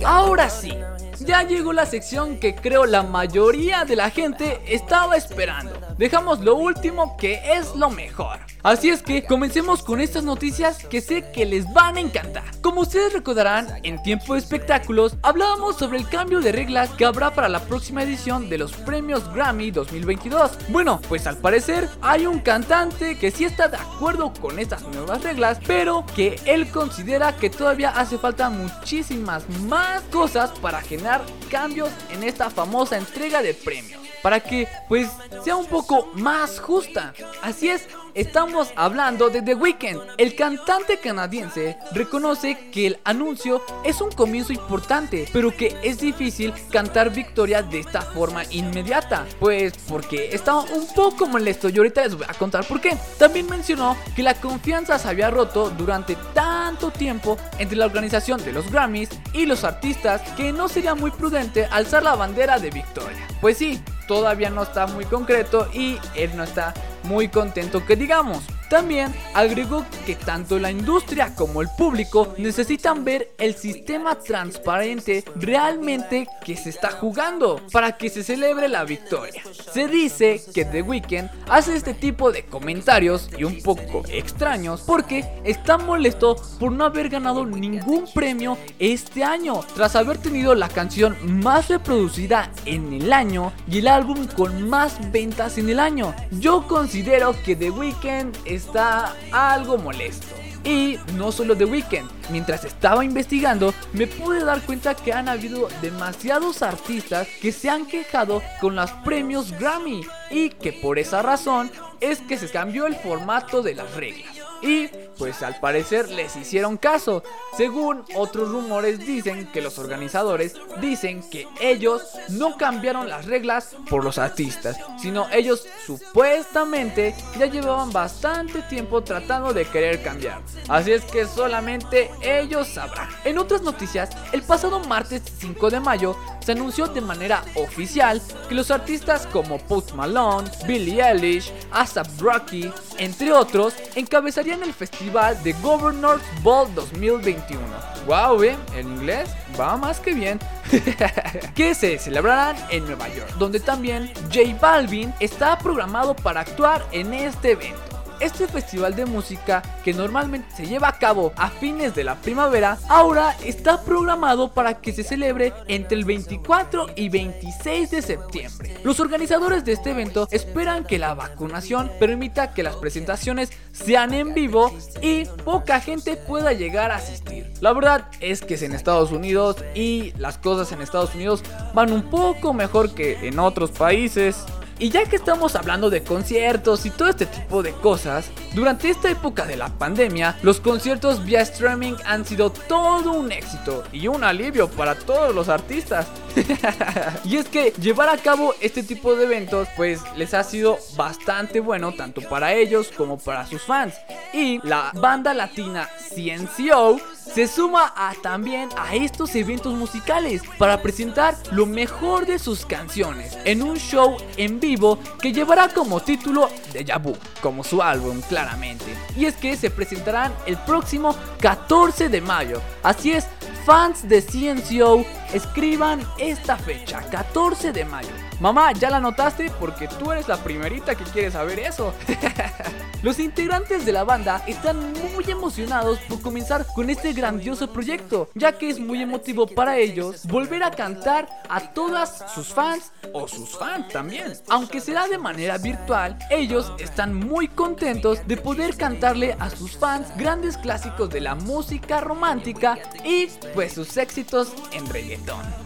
Ahora sí, ya llegó la sección que creo la mayoría de la gente estaba esperando. Dejamos lo último que es lo mejor. Así es que comencemos con estas noticias que sé que les van a encantar. Como ustedes recordarán, en tiempo de espectáculos hablábamos sobre el cambio de reglas que habrá para la próxima edición de los premios Grammy 2022. Bueno, pues al parecer hay un cantante que sí está de acuerdo con estas nuevas reglas, pero que él considera que todavía hace falta muchísimas más cosas para generar cambios en esta famosa entrega de premios para que pues sea un poco más justa. Así es, estamos hablando de The Weeknd. El cantante canadiense reconoce que el anuncio es un comienzo importante, pero que es difícil cantar victoria de esta forma inmediata. Pues porque estaba un poco molesto y ahorita les voy a contar por qué. También mencionó que la confianza se había roto durante tanto tiempo entre la organización de los Grammys y los artistas que no sería muy prudente alzar la bandera de victoria. Pues sí, todavía no está muy concreto y él no está muy contento que digamos. También agregó que tanto la industria como el público necesitan ver el sistema transparente realmente que se está jugando para que se celebre la victoria. Se dice que The Weeknd hace este tipo de comentarios y un poco extraños porque está molesto por no haber ganado ningún premio este año tras haber tenido la canción más reproducida en el año y el álbum con más ventas en el año. Yo considero que The Weeknd está algo molesto. Y no solo The Weeknd, mientras estaba investigando me pude dar cuenta que han habido demasiados artistas que se han quejado con los premios Grammy y que por esa razón es que se cambió el formato de las reglas. Y pues al parecer les hicieron caso. Según otros rumores dicen que los organizadores dicen que ellos no cambiaron las reglas por los artistas, sino ellos supuestamente ya llevaban bastante tiempo tratando de querer cambiar. Así es que solamente ellos sabrán. En otras noticias, el pasado martes 5 de mayo se anunció de manera oficial que los artistas como Post Malone, Billie Eilish, ASAP Rocky, entre otros, encabezarían el festival de Governors Ball 2021. Wow, ¿eh? En inglés va más que bien. que se celebrarán en Nueva York, donde también J Balvin está programado para actuar en este evento. Este festival de música que normalmente se lleva a cabo a fines de la primavera, ahora está programado para que se celebre entre el 24 y 26 de septiembre. Los organizadores de este evento esperan que la vacunación permita que las presentaciones sean en vivo y poca gente pueda llegar a asistir. La verdad es que es en Estados Unidos y las cosas en Estados Unidos van un poco mejor que en otros países. Y ya que estamos hablando de conciertos y todo este tipo de cosas, durante esta época de la pandemia, los conciertos vía streaming han sido todo un éxito y un alivio para todos los artistas. y es que llevar a cabo este tipo de eventos pues les ha sido bastante bueno tanto para ellos como para sus fans. Y la banda latina CNCO se suma a, también a estos eventos musicales para presentar lo mejor de sus canciones en un show en vivo que llevará como título Deja Vu, como su álbum claramente. Y es que se presentarán el próximo 14 de mayo. Así es, fans de CNCO, escriban esta fecha, 14 de mayo. Mamá, ¿ya la notaste? Porque tú eres la primerita que quiere saber eso. Los integrantes de la banda están muy emocionados por comenzar con este grandioso proyecto, ya que es muy emotivo para ellos volver a cantar a todas sus fans o sus fans también. Aunque será de manera virtual, ellos están muy contentos de poder cantarle a sus fans grandes clásicos de la música romántica y pues sus éxitos en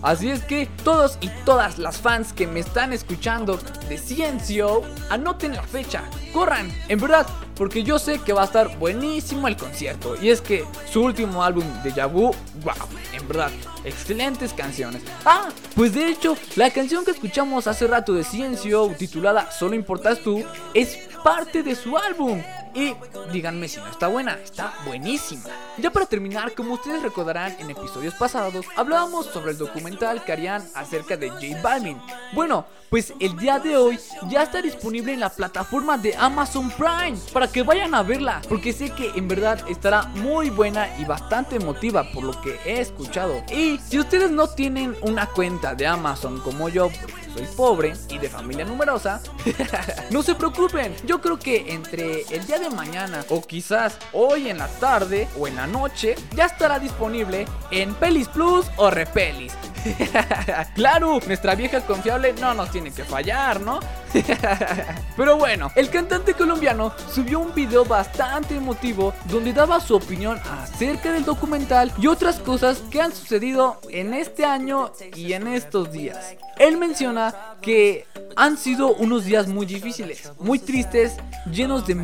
Así es que todos y todas las fans que me están escuchando de Ciencio, anoten la fecha, corran, en verdad, porque yo sé que va a estar buenísimo el concierto. Y es que su último álbum de Yabu, wow, en verdad, excelentes canciones. Ah, pues de hecho, la canción que escuchamos hace rato de Ciencio, titulada Solo importas tú, es parte de su álbum. Y díganme si no está buena, está buenísima. Ya para terminar, como ustedes recordarán en episodios pasados, hablábamos sobre el documental que harían acerca de J Balvin. Bueno, pues el día de hoy ya está disponible en la plataforma de Amazon Prime para que vayan a verla, porque sé que en verdad estará muy buena y bastante emotiva por lo que he escuchado. Y si ustedes no tienen una cuenta de Amazon como yo, porque soy pobre y de familia numerosa, no se preocupen, yo creo que entre el día de mañana o quizás hoy en la tarde o en la noche ya estará disponible en Pelis Plus o Repelis. claro, nuestra vieja confiable no nos tiene que fallar, ¿no? Pero bueno, el cantante colombiano subió un video bastante emotivo donde daba su opinión acerca del documental y otras cosas que han sucedido en este año y en estos días. Él menciona que han sido unos días muy difíciles, muy tristes, llenos de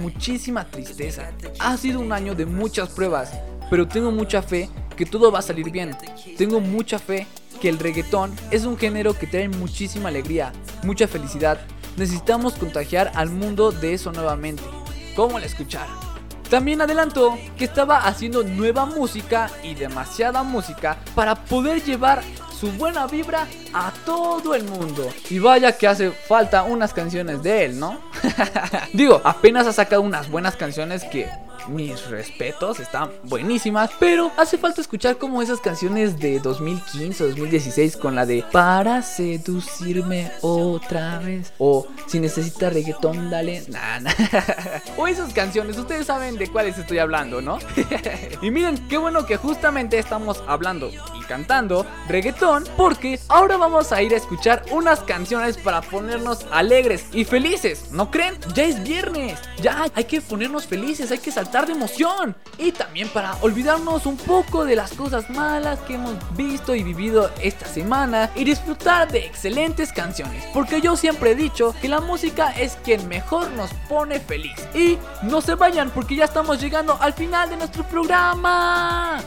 muchísima tristeza. Ha sido un año de muchas pruebas, pero tengo mucha fe que todo va a salir bien. Tengo mucha fe que el reggaetón es un género que trae muchísima alegría, mucha felicidad. Necesitamos contagiar al mundo de eso nuevamente. ¿Cómo la escucharon? También adelantó que estaba haciendo nueva música y demasiada música para poder llevar su buena vibra a todo el mundo. Y vaya que hace falta unas canciones de él, ¿no? Digo, apenas ha sacado unas buenas canciones que mis respetos, están buenísimas, pero hace falta escuchar como esas canciones de 2015 o 2016 con la de Para seducirme otra vez o si necesita reggaetón, dale, nah. o esas canciones, ustedes saben de cuáles estoy hablando, ¿no? y miren, qué bueno que justamente estamos hablando y cantando reggaetón porque ahora vamos a ir a escuchar unas canciones para ponernos alegres y felices, ¿no creen? Ya es viernes, ya hay que ponernos felices, hay que saltar de emoción y también para olvidarnos un poco de las cosas malas que hemos visto y vivido esta semana y disfrutar de excelentes canciones, porque yo siempre he dicho que la música es quien mejor nos pone feliz. Y no se vayan porque ya estamos llegando al final de nuestro programa.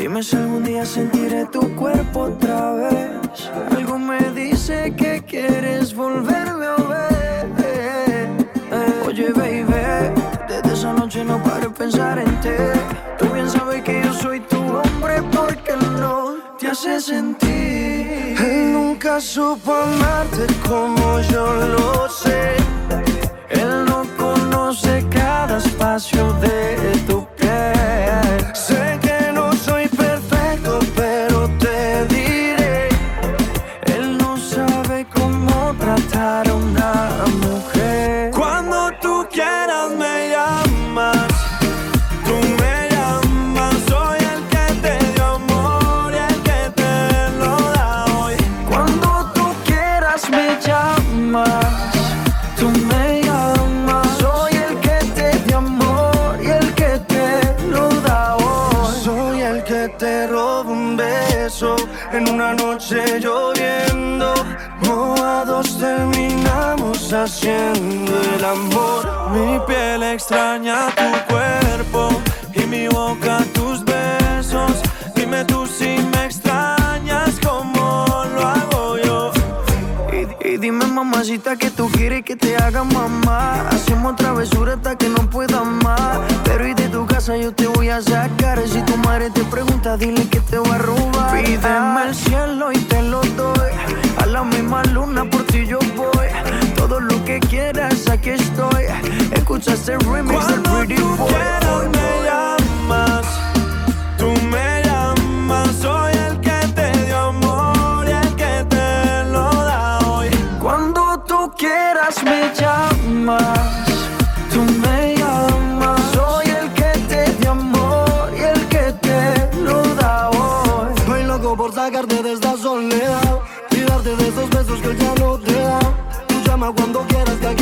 Dime si algún día sentiré tu cuerpo otra vez. Algo me dice que quieres volverme a ver. Oye, baby, desde esa noche no paro de pensar en ti. Tú bien sabes que yo soy tu hombre porque no te hace sentir. Él nunca supo amarte como yo lo sé. Él no conoce cada espacio de dice haciendo el amor. Mi piel extraña tu cuerpo y mi boca tus besos. Dime tú si me extrañas como lo hago yo. Y, y dime mamacita que tú quieres que te haga mamá. Hacemos travesura hasta que no pueda más. Pero y de tu casa yo te voy a sacar. Si tu madre te pregunta dile que te voy a robar. Pídeme ah. el cielo y te lo doy. A la misma luna por ti yo voy. Todo lo que quieras, aquí estoy. Escucha este remix Cuando del Pretty tú Boy. Quieras, me llamas, tú me llamas, soy el que te dio amor y el que te lo da hoy. Cuando tú quieras, me llamas. el diablo te da. Tú llama cuando quieras que aquí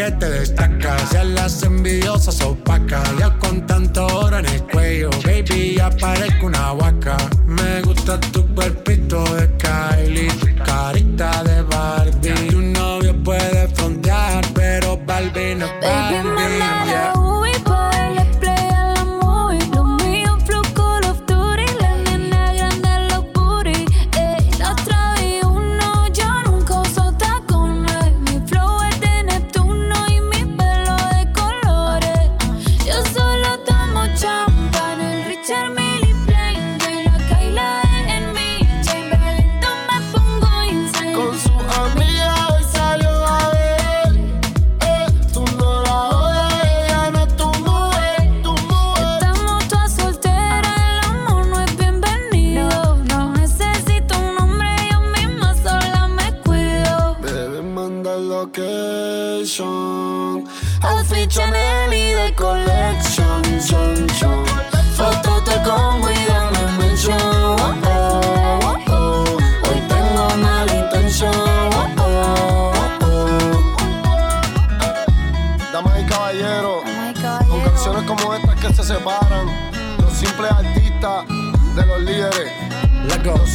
porque te destacas. Ya las envidiosas opacas. Ya con tanto oro en el cuello, baby, ya parezco una vaca. Me gusta tu cuerpito de Kylie, tu carita de Barbie. Tu novio puede frontear, pero Barbie no es Barbie.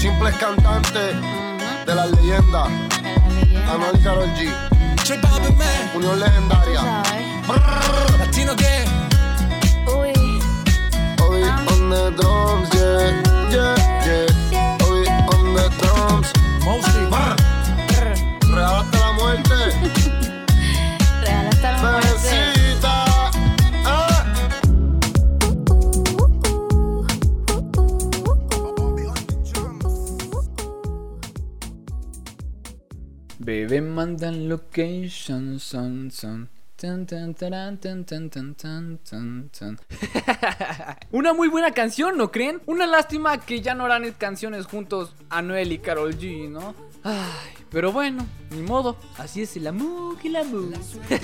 Simples cantantes de las leyendas. Anuel y Karol G. Unión legendaria. Latino que Obi on the drums, yeah, yeah, yeah. Obi on the drums. Mostly. Real hasta la muerte. Real hasta la muerte. Bebé mandan location, son, son. Una muy buena canción, ¿no creen? Una lástima que ya no harán canciones juntos Anuel y Carol G, ¿no? Ay, pero bueno, ni modo. Así es el amor y la mu.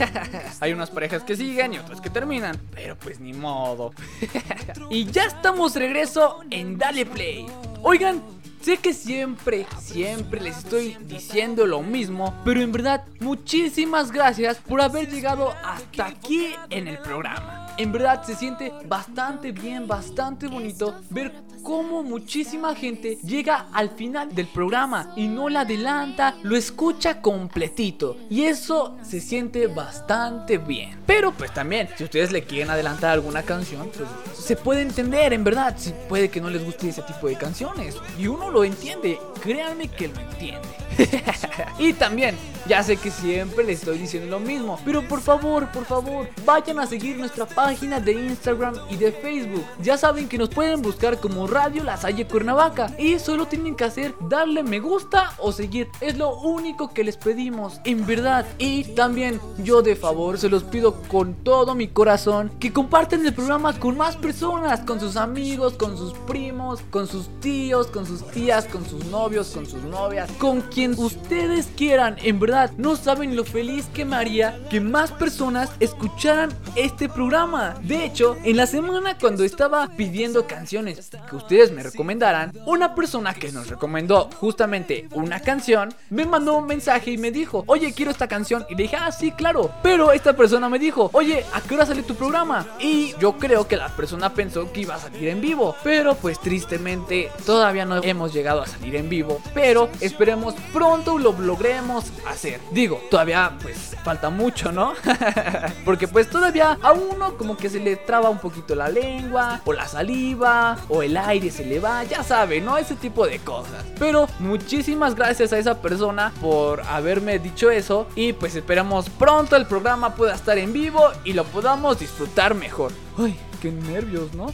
Hay unas parejas que siguen y otras que terminan, pero pues ni modo. y ya estamos regreso en Dale Play. Oigan, Sé que siempre, siempre les estoy diciendo lo mismo, pero en verdad muchísimas gracias por haber llegado hasta aquí en el programa. En verdad se siente bastante bien, bastante bonito ver cómo muchísima gente llega al final del programa y no la adelanta, lo escucha completito. Y eso se siente bastante bien. Pero pues también, si ustedes le quieren adelantar alguna canción, pues se puede entender, en verdad. Si puede que no les guste ese tipo de canciones. Y uno lo entiende, créanme que lo entiende. y también, ya sé que siempre les estoy diciendo lo mismo, pero por favor, por favor, vayan a seguir nuestra página de Instagram y de Facebook. Ya saben que nos pueden buscar como Radio La Salle Cuernavaca y solo tienen que hacer darle me gusta o seguir. Es lo único que les pedimos, en verdad. Y también yo de favor se los pido con todo mi corazón que comparten el programa con más personas, con sus amigos, con sus primos, con sus tíos, con sus tías, con sus novios, con sus novias, con quien ustedes quieran. En verdad, no saben lo feliz que me haría que más personas escucharan este programa. De hecho, en la semana cuando estaba pidiendo canciones que ustedes me recomendaran, una persona que nos recomendó justamente una canción me mandó un mensaje y me dijo, oye, quiero esta canción. Y le dije, ah, sí, claro. Pero esta persona me dijo, oye, ¿a qué hora sale tu programa? Y yo creo que la persona pensó que iba a salir en vivo. Pero pues tristemente todavía no hemos llegado a salir en vivo. Pero esperemos pronto lo logremos hacer. Digo, todavía pues falta mucho, ¿no? Porque pues todavía a uno como que se le traba un poquito la lengua, o la saliva, o el aire se le va, ya sabe, ¿no? Ese tipo de cosas. Pero muchísimas gracias a esa persona por haberme dicho eso y pues esperamos pronto el programa pueda estar en vivo y lo podamos disfrutar mejor. Uy, qué nervios, ¿no?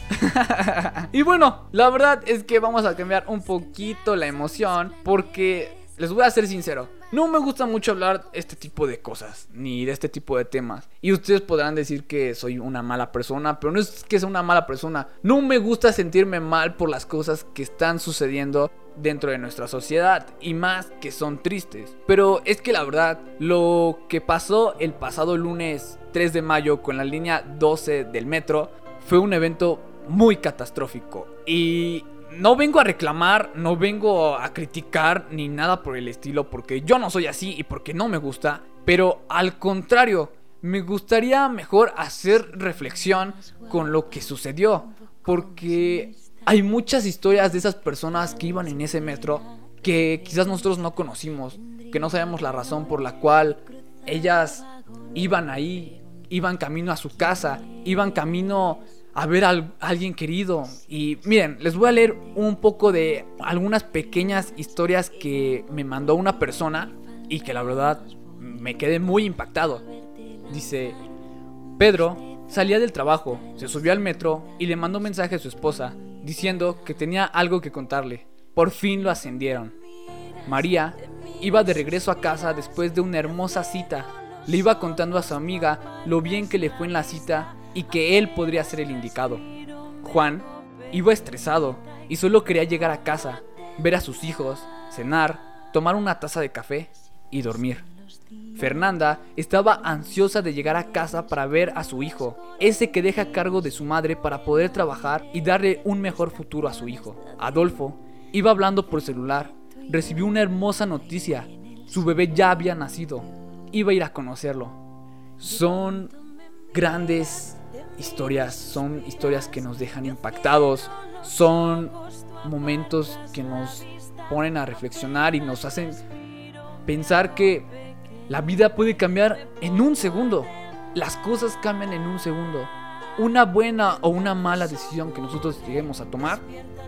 y bueno, la verdad es que vamos a cambiar un poquito la emoción porque les voy a ser sincero. No me gusta mucho hablar este tipo de cosas, ni de este tipo de temas. Y ustedes podrán decir que soy una mala persona, pero no es que sea una mala persona. No me gusta sentirme mal por las cosas que están sucediendo dentro de nuestra sociedad y más que son tristes. Pero es que la verdad, lo que pasó el pasado lunes 3 de mayo con la línea 12 del metro fue un evento muy catastrófico. Y no vengo a reclamar, no vengo a criticar ni nada por el estilo, porque yo no soy así y porque no me gusta, pero al contrario, me gustaría mejor hacer reflexión con lo que sucedió, porque hay muchas historias de esas personas que iban en ese metro que quizás nosotros no conocimos, que no sabemos la razón por la cual ellas iban ahí, iban camino a su casa, iban camino a ver a al- alguien querido. Y miren, les voy a leer un poco de algunas pequeñas historias que me mandó una persona y que la verdad me quedé muy impactado. Dice, Pedro salía del trabajo, se subió al metro y le mandó un mensaje a su esposa diciendo que tenía algo que contarle. Por fin lo ascendieron. María iba de regreso a casa después de una hermosa cita. Le iba contando a su amiga lo bien que le fue en la cita y que él podría ser el indicado. Juan iba estresado y solo quería llegar a casa, ver a sus hijos, cenar, tomar una taza de café y dormir. Fernanda estaba ansiosa de llegar a casa para ver a su hijo, ese que deja cargo de su madre para poder trabajar y darle un mejor futuro a su hijo. Adolfo iba hablando por celular, recibió una hermosa noticia, su bebé ya había nacido, iba a ir a conocerlo. Son grandes historias, son historias que nos dejan impactados, son momentos que nos ponen a reflexionar y nos hacen pensar que la vida puede cambiar en un segundo. Las cosas cambian en un segundo. Una buena o una mala decisión que nosotros lleguemos a tomar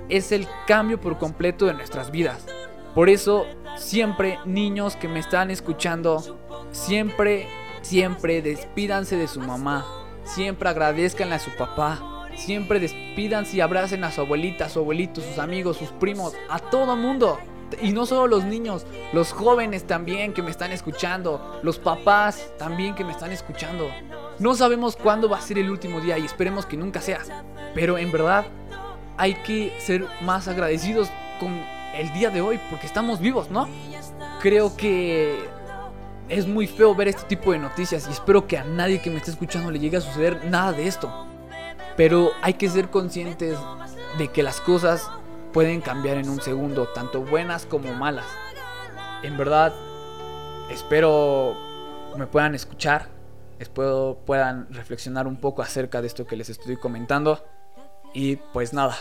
es el cambio por completo de nuestras vidas. Por eso, siempre, niños que me están escuchando, siempre, siempre despídanse de su mamá. Siempre agradezcanle a su papá. Siempre despídanse y abracen a su abuelita, a su abuelito, sus amigos, sus primos, a todo mundo. Y no solo los niños, los jóvenes también que me están escuchando, los papás también que me están escuchando. No sabemos cuándo va a ser el último día y esperemos que nunca sea. Pero en verdad hay que ser más agradecidos con el día de hoy porque estamos vivos, ¿no? Creo que es muy feo ver este tipo de noticias y espero que a nadie que me esté escuchando le llegue a suceder nada de esto. Pero hay que ser conscientes de que las cosas pueden cambiar en un segundo, tanto buenas como malas. En verdad, espero me puedan escuchar, espero puedan reflexionar un poco acerca de esto que les estoy comentando. Y pues nada,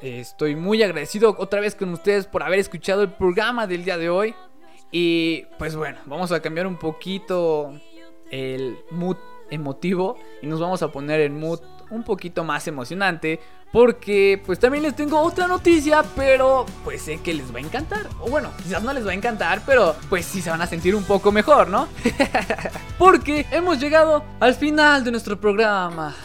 estoy muy agradecido otra vez con ustedes por haber escuchado el programa del día de hoy. Y pues bueno, vamos a cambiar un poquito el mood emotivo y nos vamos a poner en mood un poquito más emocionante porque pues también les tengo otra noticia, pero pues sé que les va a encantar. O bueno, quizás no les va a encantar, pero pues sí se van a sentir un poco mejor, ¿no? porque hemos llegado al final de nuestro programa.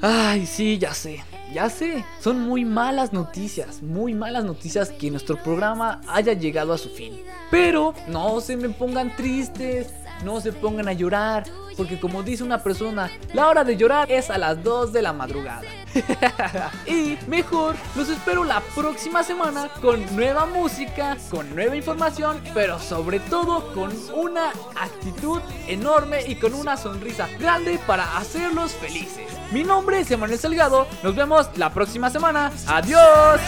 Ay, sí, ya sé. Ya sé, son muy malas noticias, muy malas noticias que nuestro programa haya llegado a su fin. Pero no se me pongan tristes, no se pongan a llorar, porque como dice una persona, la hora de llorar es a las 2 de la madrugada. y mejor los espero la próxima semana con nueva música, con nueva información, pero sobre todo con una actitud enorme y con una sonrisa grande para hacerlos felices. Mi nombre es Emanuel Salgado, nos vemos la próxima semana. Adiós.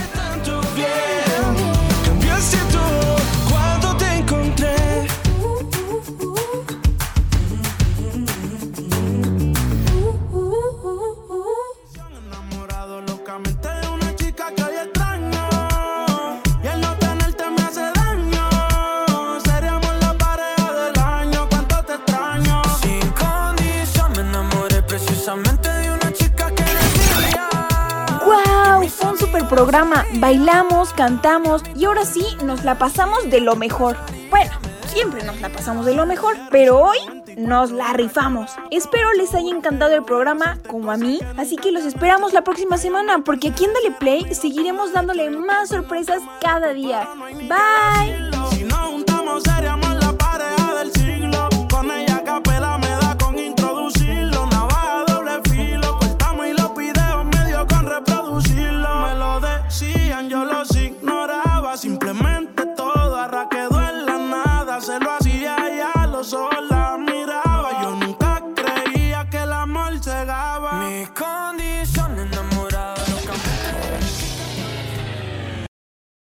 Programa. Bailamos, cantamos y ahora sí nos la pasamos de lo mejor. Bueno, siempre nos la pasamos de lo mejor, pero hoy nos la rifamos. Espero les haya encantado el programa como a mí, así que los esperamos la próxima semana porque aquí en Dale Play seguiremos dándole más sorpresas cada día. Bye.